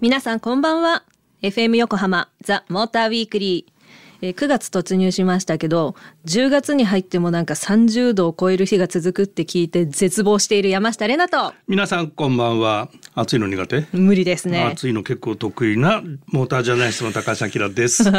皆さんこんばんは。FM 横浜ザ・モーターウィークリー。えー9月突入しましたけど10月に入ってもなんか30度を超える日が続くって聞いて絶望している山下れなと。皆さんこんばんは。暑いの苦手、無理ですね。暑いの結構得意なモータージャーナリストの高橋明です。い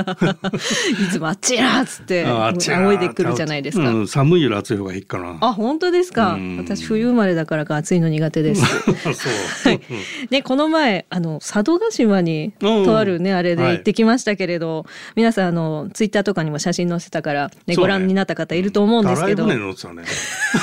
つもあっちやっつって仰いでくるじゃないですか、うん、寒いより暑い方がいいかな。あ本当ですか？うん。私冬生まれだからか暑いの苦手です。そう、ね、この前あの佐渡島にうん。とあるねあれではい。行ってきましたけれど、皆さんあのツイッターとかにも写真載せたから、ねねご覧になった方いると思うんですけど、ね。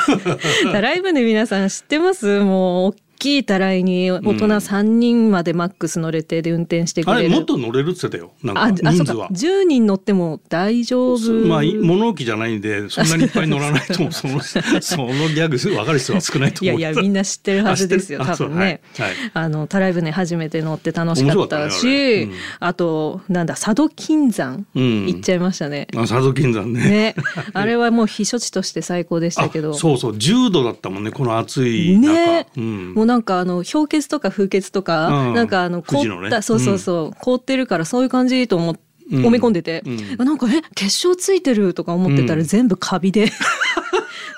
たらい船皆さん知ってます？もう大きいたらいに大人3人までマックス乗れてで運転してくあれれる、もっと乗れるって言ってたよ。なんあかあそうか人数は。10人乗っても大丈夫。まあい物置じゃないんでそんなにいっぱい乗らないと そのそのギャグ分かる人は少ないと思う。いやいやみんな知ってるはずですよ多分ね。はいはい。あのたらい船初めて乗って楽しかったしあれ。うん。あとなんだ佐渡金山うん。行っちゃいましたね、あ佐渡金山ね。ね。あれはもう避暑地として最高でしたけど。あそうそう。10度だったもんねこの暑い中、ね。うん。もうなんかあの氷結とか風結とか、うん。なんかあの凍った、ね。そうそうそう、凍ってるからそういう感じと思って。うん。思い込ん。でて、うなんかえ結晶ついてるとか思ってたらうん。全部カビで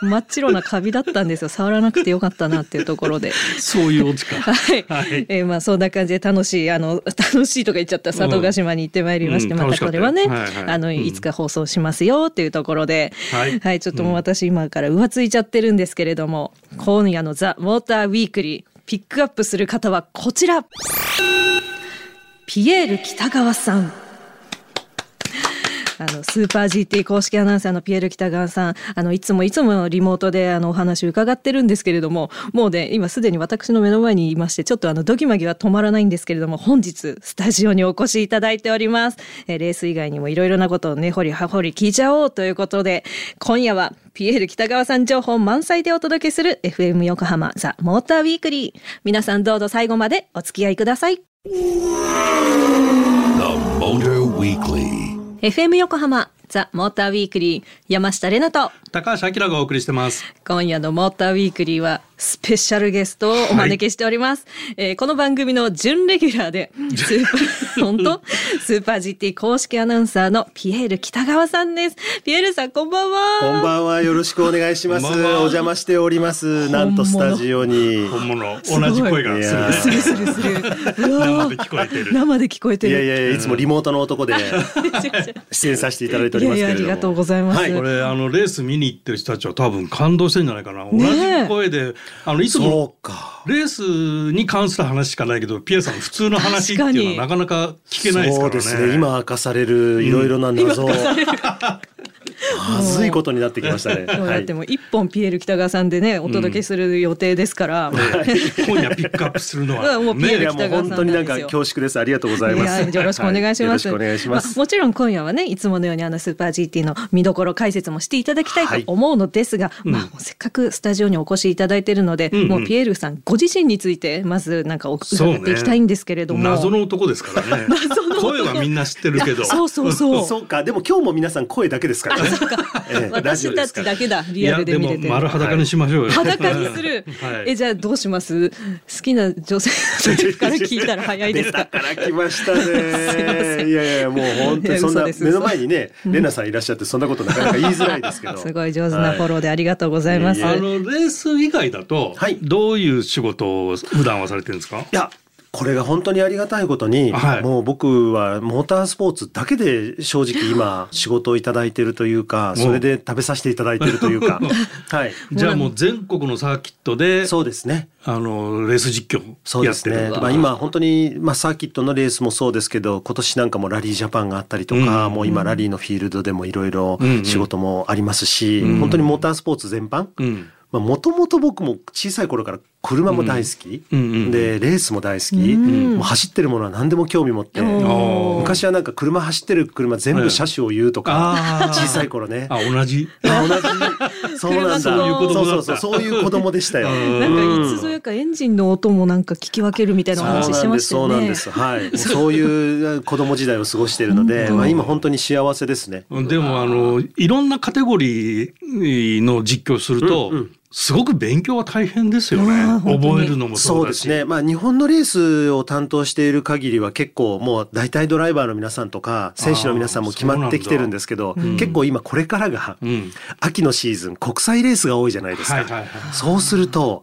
真っ白なカビだったんですよ。触らなくてよかったなっていうところで。そういうオチかはい、はい。えーまあそんな感じで楽しいあの楽しいとか言っちゃった佐渡島に行ってまいりまして、うん。またこれはね、はいはい。あのうん。いつか放送しますよっていうところで、はい。ちょっともう私今から浮ついちゃってるんですけれども、今夜のザ・モーターウィークリーピックアップする方はこちら。ピエール北川さんあのスーパー GT 公式アナウンサーのピエール北川さんあのいつもいつもリモートであのお話伺ってるんですけれどももうね今すでに私の目の前にいましてちょっとあのドキマギは止まらないんですけれども本日スタジオにお越しいただいております、えーレース以外にもいろいろなことを根掘り葉掘り聞いちゃおうということで今夜はピエール北川さん情報満載でお届けする FM 横浜ザ・モーターウィークリー。皆さんどうぞ最後までお付き合いください。The Motor Weekly. FM 横浜ザ・モーターウィークリー山下れなと。高橋明がお送りしてます。今夜のモーターウィークリーはスペシャルゲストをお招きしております、えーこの番組の準レギュラーでスーパー 本当？スーパー GT 公式アナウンサーのピエール北川さんです。ピエールさんこんばんは。こんばんは。よろしくお願いします。お邪魔しております。なんとスタジオに。本物。同じ声がする。ねするする 生で聞こえてる。生で聞こえてる。いやいやいや、いつもリモートの男で 出演させていただいておりますけれども。いやいやありがとうございますはいこれあのレース見に行ってる人たちは多分感動してんじゃないかな、ね同じ声であのいつも。レースに関する話しかないけどピエールさんの普通の話っていうのはなかなか聞けないですからねそうですね。今明かされるいろいろな謎。まずいことになってきましたね。もうはいだってもう一本ピエール北川さんでねお届けする予定ですから、今夜ピックアップするのうはんもうピエールいやもう本当になんか恐縮です。ありがとうございます。よろしくお願いします。はいよろしくお願いします。あもちろん今夜はねいつものようにあのスーパー GT の見どころ解説もしていただきたいと思うのですが、まあ、せっかくスタジオにお越しいただいているので、んうん。もうピエールさんご自身についてまずなんかお伺っていきたいんですけれども、謎の男ですからね。声はみんな知ってるけど。そうそうそう。そうか。でも今日も皆さん声だけですからね。私たちだけだいリアルで見れて。る。丸裸にしましょうよ、裸にする、はい。えじゃあどうします？好きな女性から聞いたら早いですか？出たから来ましたね。いません。いやいやもう本当にそんないや嘘です。目の前にね、レナさんいらっしゃってそんなことなかなか言いづらいですけど。すごい上手なフォローでありがとうございます。いえいあのレース以外だと、はい。どういう仕事を普段はされてるんですか？いやこれが本当にありがたいことに、はい。もう僕はモータースポーツだけで正直今 仕事をいただいてるというかそれで食べさせていただいてるというか。はい。じゃあもう全国のサーキットでそうですね。あのレース実況そうですね。まあ今本当にまあサーキットのレースもそうですけど、今年なんかもラリージャパンがあったりとか、うん。もう今ラリーのフィールドでもいろいろうん。うん。仕事もありますし、うん。本当にモータースポーツ全般。うん。まあもともと僕も小さい頃から車も大好き、うんうんうんでレースも大好き、うんもう走ってるものは何でも興味持って。おー昔はなんか車走ってる車全部車種を言うとか、小さい頃ね。あ同じあ同じ。そうなんだ。そういう子供そうそうそうそういう子供でしたよ。うんなんかいつぞやかエンジンの音もなんか聞き分けるみたいなお話してましたよね。そうなんです。そうなんです。はい。そういう子供時代を過ごしているので、まあ今本当に幸せですね。でもあのいろんなカテゴリーの実況すると、うんうんすごく勉強は大変ですよね。覚えるのもそうですね。まあ日本のレースを担当している限りは結構もう大体ドライバーの皆さんとか選手の皆さんも決まってきてるんですけど、結構今これからがうん。秋のシーズン国際レースが多いじゃないですか。はいはいはいそうすると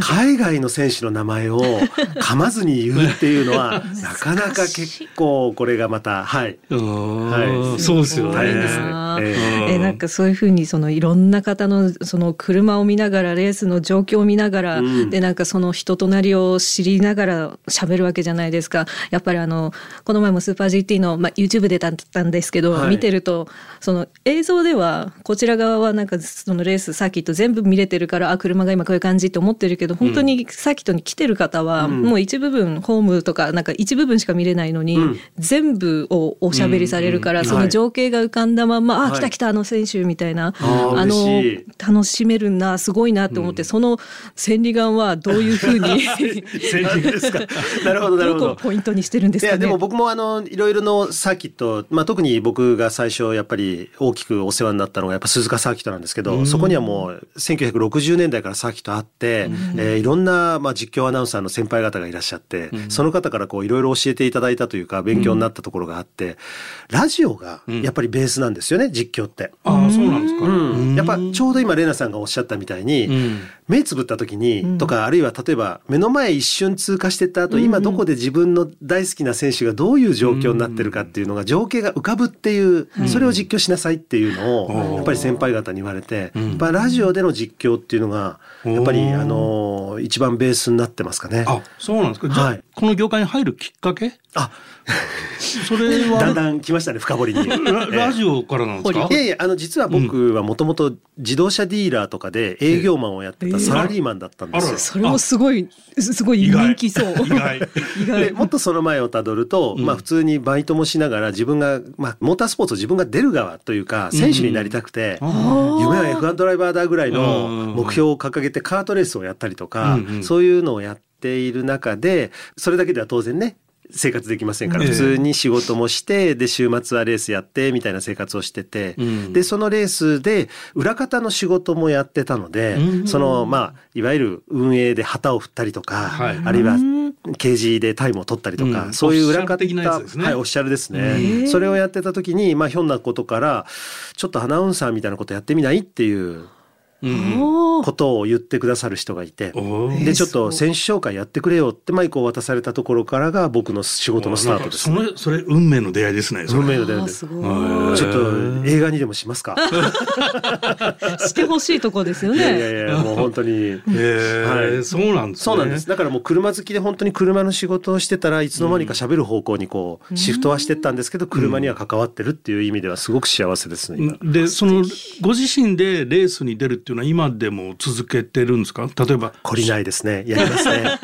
海外の選手の名前を噛まずに言うっていうのは なかなか結構これがまたはい。はい。そうですよね。大変ですね。ええ。なんかそういうふうにそのいろんな方のその車を見ながらレースの状況を見ながら、うん。でなんかその人となりを知りながら喋るわけじゃないですか。やっぱりあのこの前もスーパー GT の、まあ、YouTube でだったんですけど、はい。見てるとその映像ではこちら側はなんかそのレースサーキット全部見れてるからあ車が今こういう感じって思ってるけど本当にサーキットに来てる方は、うん。もう一部分ホームとかなんか一部分しか見れないのに、うん。全部をおしゃべりされるから、うん。その情景が浮かんだまんま、はい。あ来た来たあの選手みたいな、あの楽しめるなすごいなと思って、その千里眼はどういうふうに 何ですか？なるほどなるほど。ポイントにしてるんですかね？いやでも僕もあのいろいろのサーキット、まあ、特に僕が最初やっぱり大きくお世話になったのがやっぱ鈴鹿サーキットなんですけど、そこにはもう1960年代からサーキットあって、えーいろんなまあ実況アナウンサーの先輩方がいらっしゃって、その方からこういろいろ教えていただいたというか勉強になったところがあって、ラジオがやっぱりベースなんですよね実況って。ああそうなんですか、うん、やっぱちょうど今レナさんがおっしゃったみたいに、うん。目つぶった時に、とかあるいは例えば目の前一瞬通過してった後、今どこで自分の大好きな選手がどういう状況になってるかっていうのが情景が浮かぶっていう、それを実況しなさいっていうのを、やっぱり先輩方に言われて、やっぱラジオでの実況っていうのがやっぱりあの一番ベースになってますかね。あそうなんですか。はい。この業界に入るきっかけ？あ。それだんはだん来ましたね深掘りに。ララジオからなんですか？いやいやあの実は僕はもともと自動車ディーラーとかで営業マンをやってたサラリーマンだったんですよ。それもすごいすごい人気そう。意外。意外。でもっとその前をたどると、まあ普通にバイトもしながら自分が、まあモータースポーツを自分が出る側というか選手になりたくて、夢は F1 ドライバーだぐらいの目標を掲げてカートレースをやったりとか、うんうん。そういうのをやっている中で、それだけでは当然ね、生活できませんからええ。普通に仕事もしてで週末はレースやってみたいな生活をしてて、うん。でそのレースで裏方の仕事もやってたので、うん。そのまあいわゆる運営で旗を振ったりとか、はい。あるいは掲示でタイムを取ったりとか、うん。そういう裏方オフィシャル的なやつですね。はいオフィシャルですへねえそれをやってた時にまあひょんなことからちょっとアナウンサーみたいなことやってみないっていうことを言ってくださる人がいて。でちょっと選手紹介やってくれよってマイクを渡されたところからが僕の仕事のスタートです、なんかそれそれ運命の出会いですねそれ。運命の出会いです。ちょっと映画にでもしますか？してほしいとこですよいやいね。やいやもう本当に。はい。そうなんですね。そうなんです。だからもう車好きで本当に車の仕事をしてたらいつの間にか喋る方向にこうシフトはしてったんですけど、車には関わってるっていう意味ではすごく幸せですね。今。でそのご自身でレースに出るっていうのは今でも続けてるんですか？例えば懲りないですね。やりますね。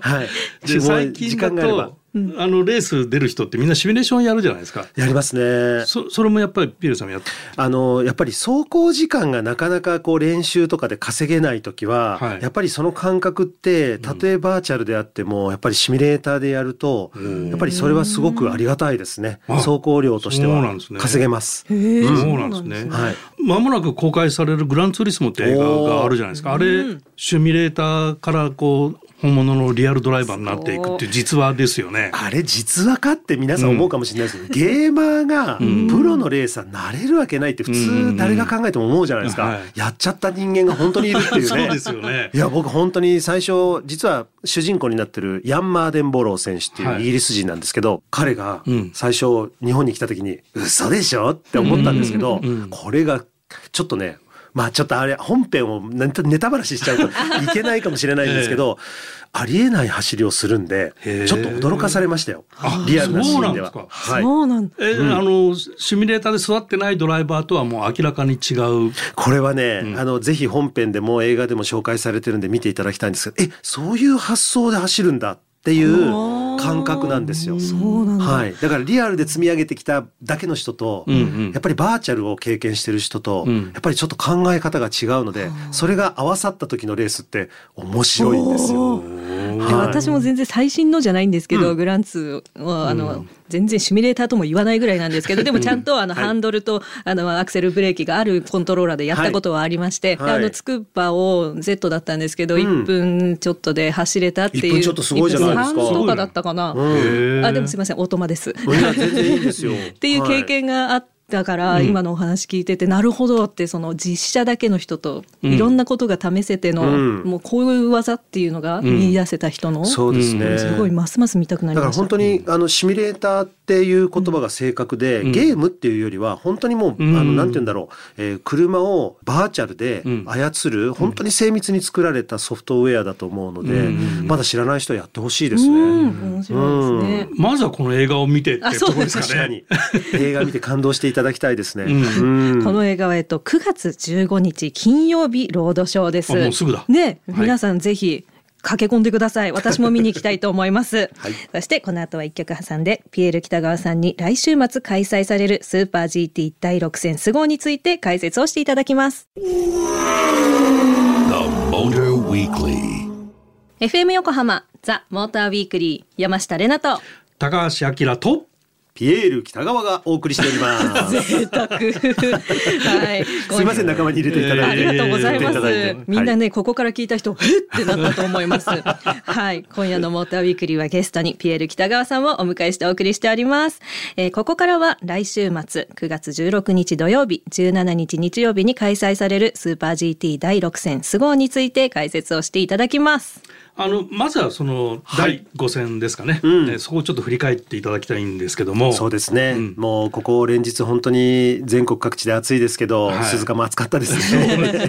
はい。で最近だと、あのレース出る人ってみんなシミュレーションやるじゃないですか。やりますね。そそれもやっぱりピエールさんもやって。あのやっぱり走行時間がなかなかこう練習とかで稼げない時は、はい。やっぱりその感覚ってたとえバーチャルであってもやっぱりシミュレーターでやるとやっぱりそれはすごくありがたいですね。あ走行量としては。そうなんですね。稼げます。そうなんですね。はい。まもなく公開されるグランツーリスモって映画があるじゃないですか。あれ、シミュレーターからこう、本物のリアルドライバーになっていくっていう実話ですよね。あれ実話かって皆さん思うかもしれないですけど、ゲーマーがプロのレーサーになれるわけないって普通誰が考えても思うじゃないですか、はいやっちゃった人間が本当にいるっていうね。そうですよね。い。や僕本当に最初実は主人公になってるヤンマーデンボロー選手ってはい。いうイギリス人なんですけど、彼がうん。最初日本に来た時に嘘でしょって思ったんですけど、うん。うん。これがちょっとねまあちょっとあれ本編をネタネタバラシしちゃうと いけないかもしれないんですけど、ありえない走りをするんでちょっと驚かされましたよ。あリアルなシーンでは。そうなんですはい、そうなんだ。え、あの、シミュレーターで育ってないドライバーとはもう明らかに違う。これはね、あのぜひ本編でも映画でも紹介されてるんで見ていただきたいんですけどえそういう発想で走るんだっていう感覚なんですよ。そうなんだ。はい、だからリアルで積み上げてきただけの人と、うんうん。やっぱりバーチャルを経験してる人と、うん。やっぱりちょっと考え方が違うので、それが合わさった時のレースって面白いんですよ。で私も全然最新のじゃないんですけど、グランツーはあの、全然シミュレーターとも言わないぐらいなんですけど でもちゃんとあの、ハンドルとあのアクセルブレーキがあるコントローラーでやったことはありまして、はい。あのつくばを Z だったんですけど、1分ちょっとで走れたっていう1分ちょっとすごいじゃないですか。1分3とかだったかな、へー。あでもすみませんオートマです。いや全然いいですよ。っ っていう経験があったから、今のお話聞いててなるほどってその実写だけの人といろんなことが試せての、うん。もうこういう技っていうのが見出せた人の、そうですね。すごいますます見たくなりだからました。本当にあのシミュレーターっていう言葉が正確で、ゲームっていうよりは本当にもう、うん。あのなんて言うんだろう、えー車をバーチャルでうん。操る、本当に精密に作られたソフトウェアだと思うので、うん。まだ知らない人はやってほしいですね。うん。面白いですね。まずはこの映画を見てってところです確かかね。に。映画見て感動していただきたいですね。うん。うん。この映画はえっと9月15日金曜日ロードショーです。あもうすぐだ。ね、はい。皆さんぜひ駆け込んでください。私も見に行きたいと思います。はいそしてこの後は一曲挟んでピエール北川さんに来週末開催されるスーパー GT 第6戦ス号について解説をしていただきます。The Motor Weekly. FM 横浜ザ・モーターウィークリー山下れなと高橋明とピエール北川がお送りしております。贅沢はい すいません仲間に入れていただいて。ありがとうございます。みんなね、はいここから聞いた人、えってなったと思います。はい。今夜のモーターウィークリーはゲストにピエール北川さんをお迎えしてお送りしております。えーここからは来週末、9月16日土曜日、17日日曜日に開催されるスーパー GT 第6戦ス号について解説をしていただきます。あのまずはそのはい。第5戦ですかね、うん。えーそこをちょっと振り返っていただきたいんですけども。そうですね、うん。もうここ連日本当に全国各地で暑いですけど、はい。鈴鹿も暑かったですね。で で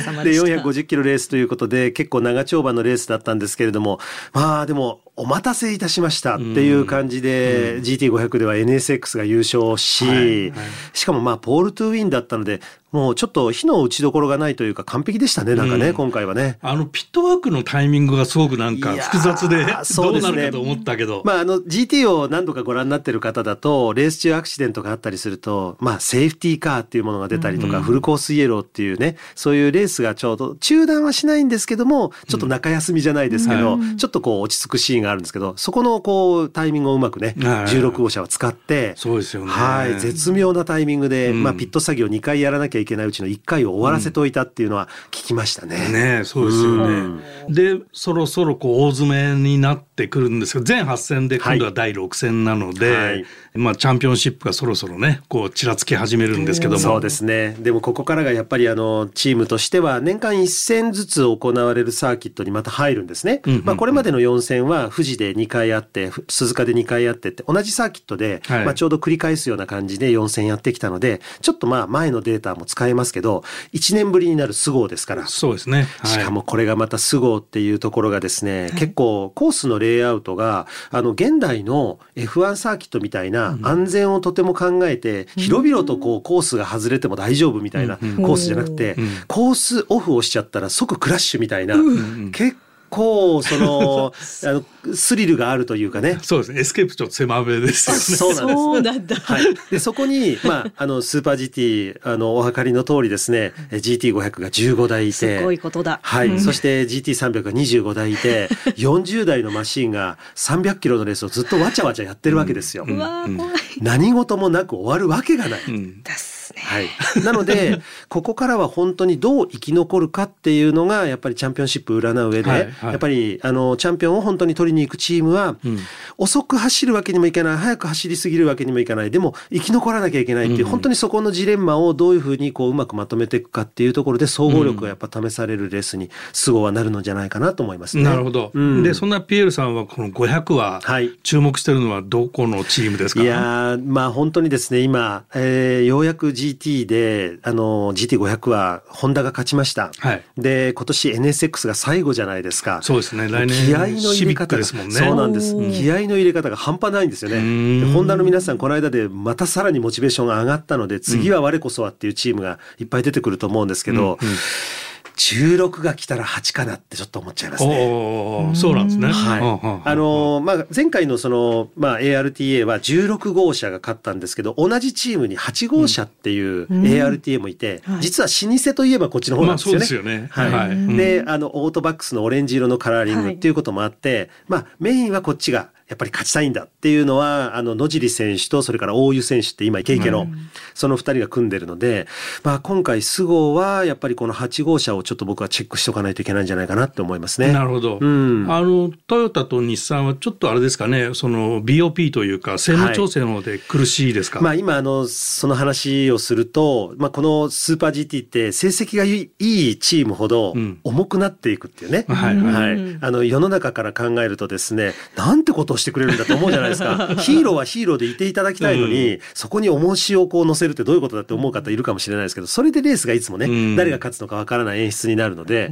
した。450キロレースということで結構長丁場のレースだったんですけれどもまあでもお待たせいたしましたっていう感じで、GT500 では NSX が優勝し、はい。はいしかもまあポール・トゥ・ウィンだったのでもうちょっと火の打ちどころがないというか完璧でしたねなんかね、うん今回はね。あのピットワークのタイミングがすごくなんか複雑でどそうですね。うなるかと思ったけど、まあ、あの GT を何度かご覧になってる方だとレース中アクシデントがあったりすると、まあ、セーフティーカーっていうものが出たりとか、うん。フルコースイエローっていうねそういうレースがちょうど中断はしないんですけどもちょっと中休みじゃないですけど、うん。ちょっとこう落ち着くシーンがあるんですけどそこのこうタイミングをうまくね、はい16号車は使って。そうですよねはい、絶妙なタイミングで、うんまあ、ピット作業2回やらなきゃいけないうちの1回を終わらせておいたっていうのは聞きましたね。ねえそうですよね。でそろそろこう大詰めになってくるんですけど全8戦で今度は第6戦なので、はいまあチャンピオンシップがそろそろねこうちらつき始めるんですけどもそうですね。でもここからがやっぱりあのチームとしては年間1戦ずつ行われるサーキットにまた入るんですね。うんうんうんまあこれまでの4戦は富士で2回あってふ鈴鹿で2回あってって同じサーキットで、はい。まあちょうど繰り返すような感じで4戦やってきたのでちょっとまあ前のデータも使えますけど1年ぶりになる SUGO ですから。そうですね。はい。しかもこれがまた SUGO っていうところがですね、結構コースのレイアウトがあの現代の F1 サーキットみたいな安全をとても考えて、広々とこうコースが外れても大丈夫みたいなコうん。ースじゃなくて、うんコースオフをしちゃったら即クラッシュみたいな、ん結構その あのスリルがあるというかね。そうですね。エスケープちょっと狭めですよね。そうなんですそうなんだ。はい、でそこに、まあ、あのスーパー GT あのお分かりの通りですねえ GT500 が15台いてすごいことだ。はい、うんそして GT300 が25台いて 40台のマシンが300キロのレースをずっとわちゃわちゃやってるわけですよ。うわー怖い何事もなく終わるわけがない。うんですね。はい、なので ここからは本当にどう生き残るかっていうのがやっぱりチャンピオンシップを占う上で、はいはいやっぱりあのチャンピオンを本当に取りに行くチームは、うん遅く走るわけにもいかない早く走りすぎるわけにもいかないでも生き残らなきゃいけないっていう、うん本当にそこのジレンマをどういうふうにこううまくまとめていくかっていうところで総合力がやっぱ試されるレースにスゴはなるのじゃないかなと思いますね。なるほど。うんでそんなピエールさんはこの500ははい注目してるのはどこのチームですか？いやーまあ本当にですね今、えーようやく GT であの GT500 はホンダが勝ちました。はい。で今年 NSX が最後じゃないですか。そうですね。来年気合の入れ方がですもんね。そうなんです気合の入れ方が半端ないんですようねホンダの皆さんこの間でまたさらにモチベーションが上がったので次は我こそはっていうチームがいっぱい出てくると思うんですけど、うんうん16が来たら8かなってちょっと思っちゃいますね。そうなんですね。はい。あのーまあ、前回のその、まあ、ARTA は16号車が勝ったんですけど、同じチームに8号車っていう ARTA もいて、はい実は老舗といえばこっちの方なんですよね。まあそうですよねはい。はいうんで、あの、オートバックスのオレンジ色のカラーリングっていうこともあって、まあ、メインはこっちがやっぱり勝ちたいんだっていうのは、あの、野尻選手と、それから大湯選手って今、イケイケの、その二人が組んでるので、まあ、今回、菅生は、やっぱりこの8号車をちょっと僕はチェックしておかないといけないんじゃないかなって思いますね。なるほど、うん。あのトヨタと日産はちょっとあれですかねその BOP というか性能調整の方で苦しいですか、まあ今あのその話をすると、まあ、このスーパー GT って成績がいいチームほどうん。重くなっていくっていうね、はいはい。はい、あの世の中から考えるとですねなんてことをしてくれるんだと思うじゃないですか。ヒーローはヒーローでいていただきたいのに、そこに重しをこう乗せるってどういうことだって思う方いるかもしれないですけどそれでレースがいつもね、うん。誰が勝つのかわからない演出になるので、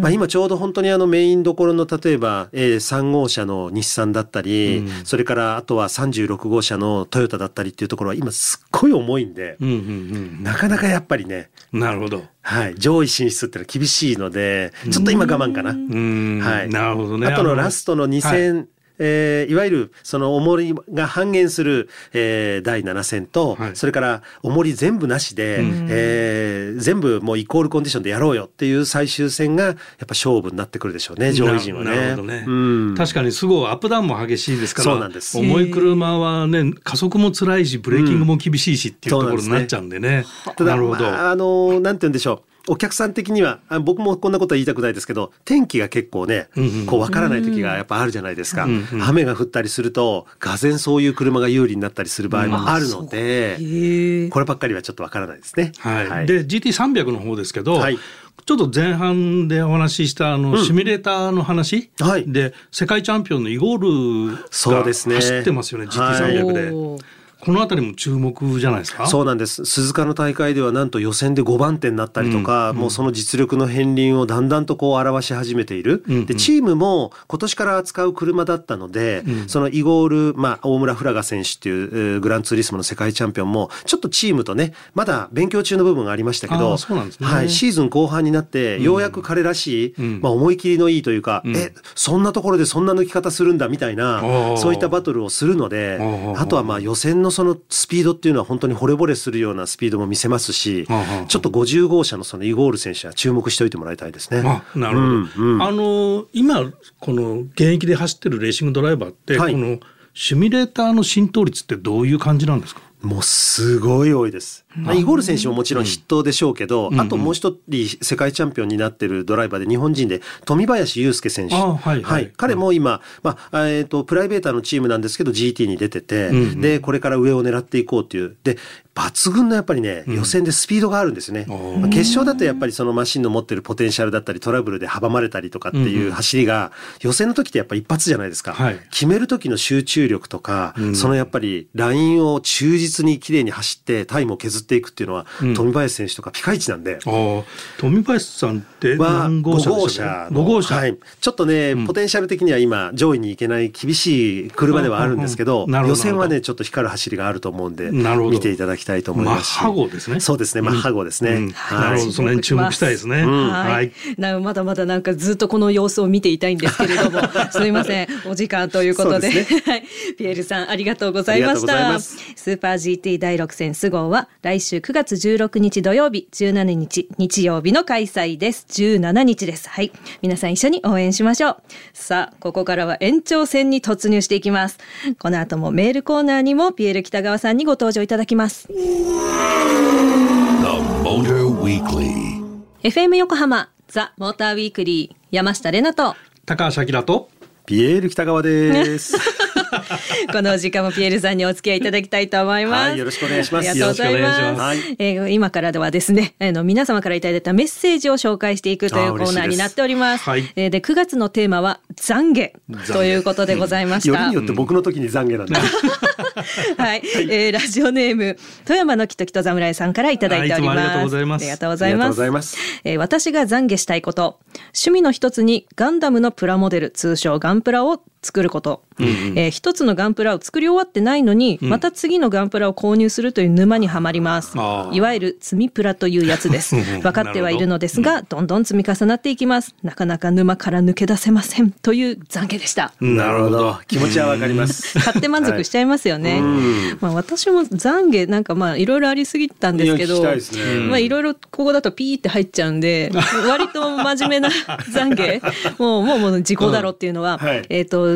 まあ、今ちょうど本当にあのメインどころの例えば、えー3号車の日産だったり、うん。それからあとは36号車のトヨタだったりっていうところは今すっごい重いんで、うんうんなかなかやっぱりね、うんなるほど。はい、上位進出ってのは厳しいのでちょっと今我慢かな。うん、はい。なるほどね。あとのラストの2000、はいえーいわゆるその重りが半減する、えー第7戦と、はい。それから重り全部なしで、えー全部もうイコールコンディションでやろうよっていう最終戦がやっぱ勝負になってくるでしょうね上位陣はね。ななるほどね、うん。確かにすごいアップダウンも激しいですからそうなんです。重い車はね加速も辛いしブレーキングも厳しいしっていうところになっちゃうんでね、ただなるほど、まあ、あのなんて言うんでしょうお客さん的にはあ僕もこんなことは言いたくないですけど天気が結構ね、うんうんこう分からない時がやっぱあるじゃないですか、うんうん雨が降ったりするとがぜんそういう車が有利になったりする場合もあるので、へえ。こればっかりはちょっと分からないですね。はい。で GT300 の方ですけど、はい。ちょっと前半でお話ししたあの、シミュレーターの話、はい。で世界チャンピオンのイゴールがそうですね。走ってますよね GT300 で、この辺りも注目じゃないですか？そうなんです。鈴鹿の大会ではなんと予選で5番手になったりとか、もうその実力の片鱗をだんだんとこう表し始めている、うんうん。でチームも今年から扱う車だったので、そのイゴール、まあ、大村フラガ選手っていうえーグランツーリスモの世界チャンピオンもちょっとチームとねまだ勉強中の部分がありましたけあどーそうなんですね。はい、シーズン後半になってようやく彼らしい、ん。まあ、思い切りのいいというか、ん。えそんなところでそんな抜き方するんだみたいなそういったバトルをするのであとはまあ予選のそのスピードっていうのは本当に惚れ惚れするようなスピードも見せますし、うんちょっと50号車のそのイゴール選手は注目しておいてもらいたいですね。あなるほど、うんうん。あの今この現役で走ってるレーシングドライバーって、はい。このシミュレーターの浸透率ってどういう感じなんですか？もうすごい多いです。まあイゴール選手ももちろん筆頭でしょうけど、んあともう一人世界チャンピオンになってるドライバーで日本人で富林祐介選手。あはいはい彼も今、まあ、えっ、と、プライベーターのチームなんですけど GT に出てて、うんうんで、これから上を狙っていこうっていう。で、抜群のやっぱりね、予選でスピードがあるんですよね。決勝だとやっぱりそのマシンの持ってるポテンシャルだったりトラブルで阻まれたりとかっていう走りが、予選の時ってやっぱ一発じゃないですか。はい。決める時の集中力とか、うん。そのやっぱりラインを忠実に綺麗に走ってタイムを削っていくっていうのは、うん。富林選手とかピカイチなんで。富林さんっては何号車でした5っけ？5号車、はい、ちょっとね、ん。ポテンシャル的には今上位に行けない厳しい車ではあるんですけど,、ど予選はねちょっと光る走りがあると思うんで見ていただきたいと思いますし。マッハ号ですね。そうですね。マッハ号ですね、うん。はい。なるほどその辺注目したいですね、うん。ははい。い、なまだまだなんかずっとこの様子を見ていたいんですけれども。すみません。お時間ということで。はい。ピエールさんありがとうございましありがとうございたスーパー GT 第6戦ス号は来週9月16日土曜日17日日曜日の開催です。17日です。はい。皆さん一緒に応援しましょう。さあここからは延長戦に突入していきます。この後もメールコーナーにもピエール北川さんにご登場いただきます. FM 横浜ザ・モーターウィークリー山下れなと高橋明とピエール北川です この時間もピエールさんにお付き合いいただきたいと思います。はいよろしくお願いしますありがとうございま。ますえー今からではですね、あの皆様からいただいたメッセージを紹介していくというコーナーになっております。嬉しいえーで9月のテーマは懺悔ということでございましたよりに。よって僕の時に懺悔なんだ。はい、えーラジオネーム富山のきときと侍さんからいただいております。ありがとうございますありがとう。ございます。えー私が懺悔したいこと趣味の一つにガンダムのプラモデル通称ガンプラを作ること、えー一つのガンプラを作り終わってないのに、また次のガンプラを購入するという沼にはまります。あー。いわゆる積みプラというやつです。分かってはいるのですがど。ん。どん積み重なっていきます。なかなか沼から抜け出せませんという懺悔でした。なるほど。気持ちはわかります。買って満足しちゃいますよね。まあ私も懺悔なんかまあいろいろありすぎたんですけど、ね。まあいろいろここだとピーって入っちゃうんで、割と真面目な懺悔、もうもうもう時効だろっていうのは、はい。えっ、と。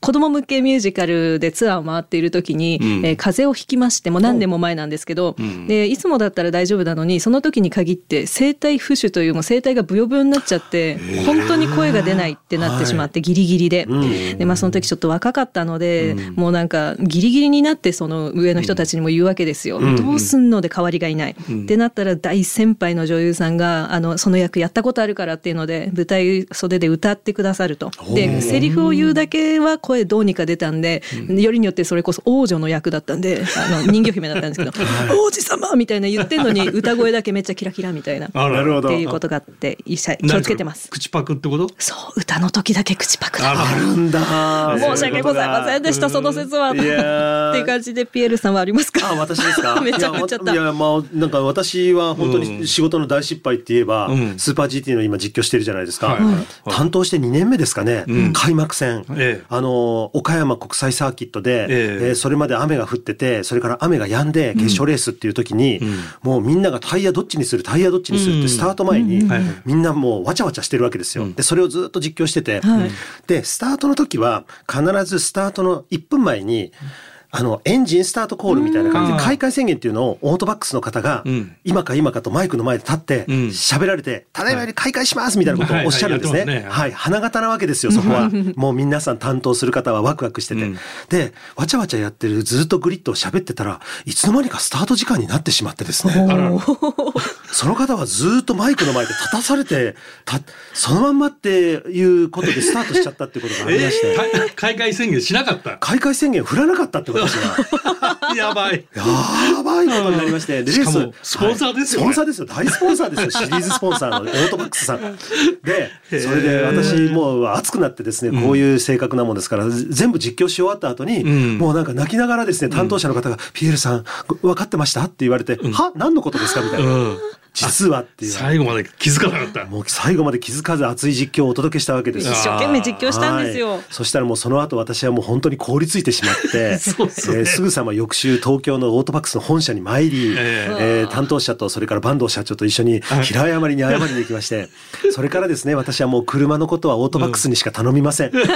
子供向けミュージカルでツアーを回っている時に、えー風邪をひきましてもう何年も前なんですけど、でいつもだったら大丈夫なのにその時に限って声帯浮腫というもう声帯がブヨブヨになっちゃって本当に声が出ないってなってしまってギリギリで,、でまあその時ちょっと若かったので、もうなんかギリギリになってその上の人たちにも言うわけですよ。どうすんので代わりがいない、ってなったら大先輩の女優さんがあのその役やったことあるからっていうので舞台袖で歌ってくださると。でセリフを言うだけは声どうにか出たんで、よりによってそれこそ王女の役だったんであの 人魚姫だったんですけど「王子様!」みたいな言ってんのに歌声だけめっちゃキラキラみたいな。あら。なるほど。っていうことがあって一切気をつけてます。口パクってこと？そう歌の時だけ口パクだ。あるんだ。申し訳ございませんでしたその説は。っていう感じでピエールさんはありますか？あ、私ですか？めっちゃ振っちゃったいや、いやまあ、なんか私は本当に仕事の大失敗って言えば、うん。スーパー GT の今実況してるじゃないですか。はい。はい。はい担当して2年目ですかね。うん。開幕戦、ええ。あの、岡山国際サーキットで、ええ。えーそれまで雨が降ってて、それから雨が止んで決勝レースっていう時に、もうみんながタイヤどっちにする、タイヤどっちにするってスタート前に、みんなもうわちゃわちゃしてるわけですよ。で、それをずっと実況してて、はい。で、スタートの時は必ずスタートの1分前に、あの、エンジンスタートコールみたいな感じで、うん開会宣言っていうのをオートバックスの方がうん、今か今かとマイクの前で立って、うん喋られて、ただいまより開会しますみたいなことをおっしゃるんですね。はい。花形なわけですよ、そこは。もう皆さん担当する方はワクワクしてて。うんで、わちゃわちゃやってるずっとグリッドを喋ってたら、いつの間にかスタート時間になってしまってですね。その方はずっとマイクの前で立たされて、た、そのまんまっていうことでスタートしちゃったってことがありまして。えー開会宣言しなかった？開会宣言振らなかったってことですが。やばいやばいことになりまして。でしかもスポンサーですよねはいスポンサーですよ。大スポンサーですよ。シリーズスポンサーのオートバックスさん。で、それで私もう熱くなってですね、こういう性格なもんですから、全部実況し終わった後に、んもうなんか泣きながらですね、担当者の方が、ピエールさん、分かってました？って言われて、は？何のことですか？みたいな。うん実はっていう。最後まで気づかなかった。もう最後まで気づかず熱い実況をお届けしたわけです一生懸命実況したんですよ。はい。そしたらもうその後私はもう本当に凍りついてしまって そうですね。えーすぐさま翌週東京のオートバックスの本社に参り、ええ。ー担当者とそれから坂東社長と一緒に平謝りに謝りに行きまして それからですね私はもう車のことはオートバックスにしか頼みません。な る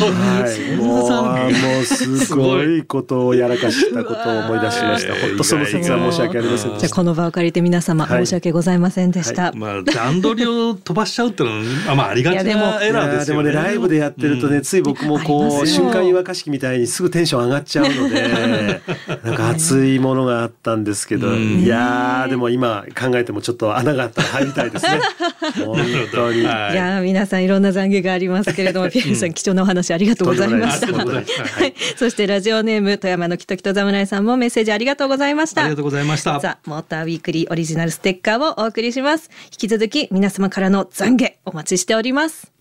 ほど。はい、もうあーもうすごいことをやらかしたことを思い出しました。本当その説は申し訳ありません。じゃあこの場を借りて皆様はい。申し訳ございませんでした。まあ段取りを飛ばしちゃうってのはあまあありがちいやでもなエラーですよね。でもねライブでやってるとね、つい僕もあこう瞬間湯沸かし器みたいにすぐテンション上がっちゃうので なんか熱いものがあったんですけど、うん。いやーでも今考えてもちょっと穴があったら入りたいですね。本当に。はいいやー皆さんいろんな懺悔がありますけれども、ピエールさん貴重なお話ありがとうございました。はい、そしてラジオネーム富山のきときと侍さんもメッセージありがとうございました。ありがとうございましたザ・モーターウィークリーオリジナルステッカーをお送りします。引き続き皆様からの懺悔お待ちしております。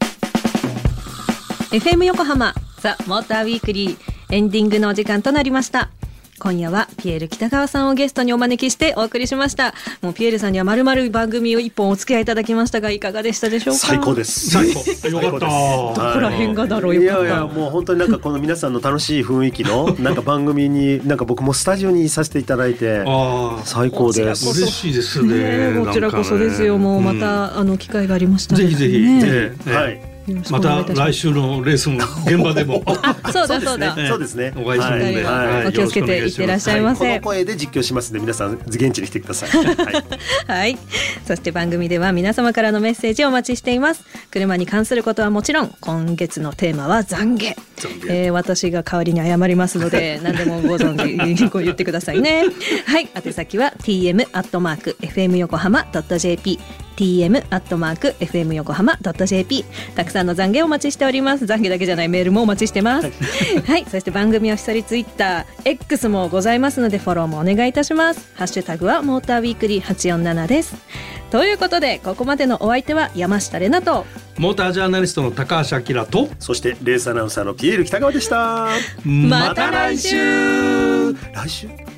FM 横浜ザ・モーターウィークリーエンディングのお時間となりました。今夜はピエール北川さんをゲストにお招きしてお送りしました。もうピエールさんにはまるまる番組を一本お付き合いいただきましたがいかがでしたでしょうか？最高です。最高よかったどこら辺がだろう？よかった。いやいやもう本当になんかこの皆さんの楽しい雰囲気の なんか番組になんか僕もスタジオにいさせていただいてああ最高です。嬉しいですね。ねえこちらこそですよ。もうまた、あの機会がありましたらぜひぜひ、ねえ。え。はい。また来週のレースも 現場でもあ、そうだそうだ。ええそうですね。お会いするんで、はいはいお気をつけていってらっしゃいませ。この声で実況しますので皆さん現地に来てください。はい。はい。そして番組では皆様からのメッセージをお待ちしています。車に関することはもちろん、今月のテーマは懺悔。えー私が代わりに謝りますので、何でもご存知、ご言ってくださいね。はい。宛先は tm アットマーク fm 横浜 .jp tm アットマーク fm 横浜ドット jp たくさんの懺悔お待ちしております。懺悔だけじゃないメールもお待ちしてます。はい、そして番組オフィシャルツイッター X もございますのでフォローもお願いいたします。ハッシュタグはモーターウィークリー847です。ということでここまでのお相手は山下れなとモータージャーナリストの高橋明とそしてレースアナウンサーのピエール北川でした。また来週。来週